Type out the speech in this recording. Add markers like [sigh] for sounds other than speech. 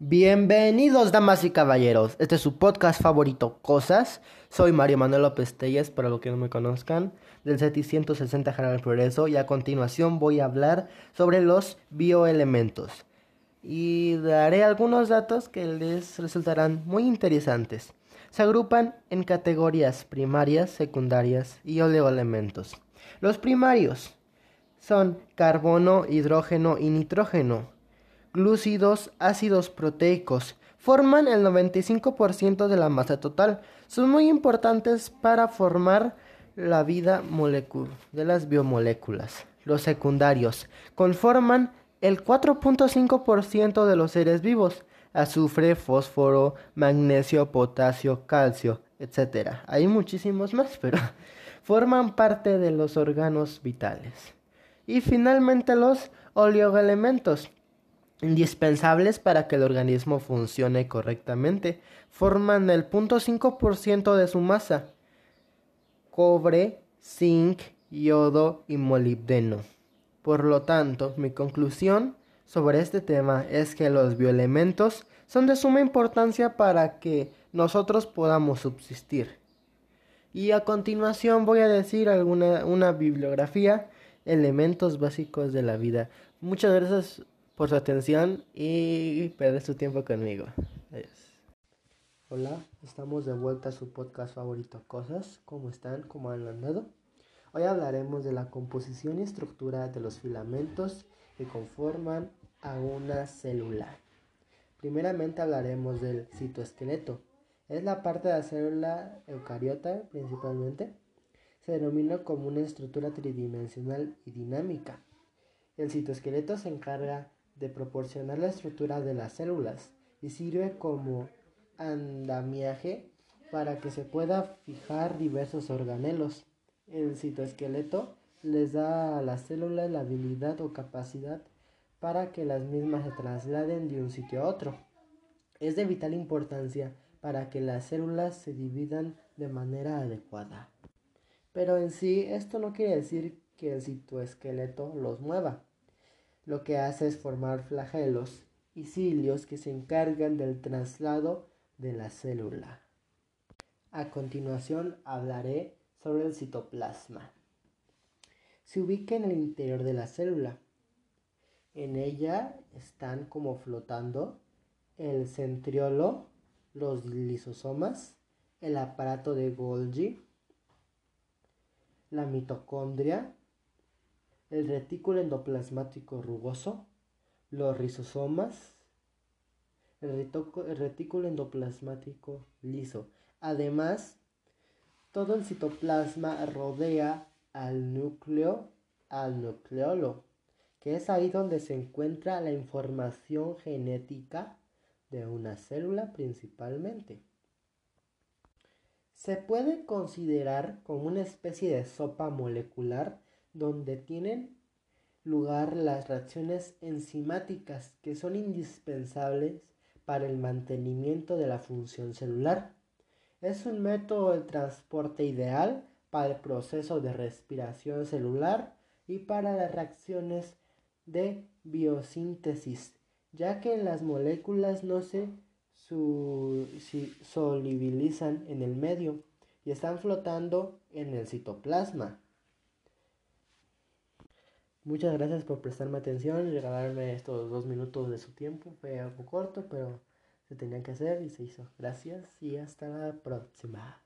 Bienvenidos, damas y caballeros. Este es su podcast favorito, Cosas. Soy Mario Manuel López Telles, para los que no me conozcan, del CETI 160 General Progreso. Y a continuación voy a hablar sobre los bioelementos. Y daré algunos datos que les resultarán muy interesantes. Se agrupan en categorías primarias, secundarias y oleoelementos. Los primarios son carbono, hidrógeno y nitrógeno glúcidos, ácidos proteicos, forman el 95% de la masa total. Son muy importantes para formar la vida de las biomoléculas. Los secundarios conforman el 4.5% de los seres vivos. Azufre, fósforo, magnesio, potasio, calcio, etc. Hay muchísimos más, [laughs] pero forman parte de los órganos vitales. Y finalmente los oleoelementos indispensables para que el organismo funcione correctamente. Forman el 0.5% de su masa. Cobre, zinc, yodo y molibdeno. Por lo tanto, mi conclusión sobre este tema es que los bioelementos son de suma importancia para que nosotros podamos subsistir. Y a continuación voy a decir alguna una bibliografía, elementos básicos de la vida. Muchas gracias por su atención y perder su tiempo conmigo. Adiós. Hola, estamos de vuelta a su podcast favorito Cosas. ¿Cómo están? ¿Cómo han andado? Hoy hablaremos de la composición y estructura de los filamentos que conforman a una célula. Primeramente hablaremos del citoesqueleto. Es la parte de la célula eucariota principalmente. Se denomina como una estructura tridimensional y dinámica. El citoesqueleto se encarga de proporcionar la estructura de las células y sirve como andamiaje para que se pueda fijar diversos organelos. El citoesqueleto les da a las células la habilidad o capacidad para que las mismas se trasladen de un sitio a otro. Es de vital importancia para que las células se dividan de manera adecuada. Pero en sí esto no quiere decir que el citoesqueleto los mueva lo que hace es formar flagelos y cilios que se encargan del traslado de la célula. A continuación hablaré sobre el citoplasma. Se ubica en el interior de la célula. En ella están como flotando el centriolo, los lisosomas, el aparato de Golgi, la mitocondria, el retículo endoplasmático rugoso, los rizosomas, el, retículo endoplasmático liso. Además, todo el citoplasma rodea al núcleo, al nucleolo, que es ahí donde se encuentra la información genética de una célula principalmente. Se puede considerar como una especie de sopa molecular donde tienen lugar las reacciones enzimáticas que son indispensables para el mantenimiento de la función celular. Es un método de transporte ideal para el proceso de respiración celular y para las reacciones de biosíntesis, ya que las moléculas no se solubilizan en el medio y están flotando en el citoplasma. Muchas gracias por prestarme atención y regalarme estos dos minutos de su tiempo. Fue algo corto, pero se tenía que hacer y se hizo. Gracias y hasta la próxima.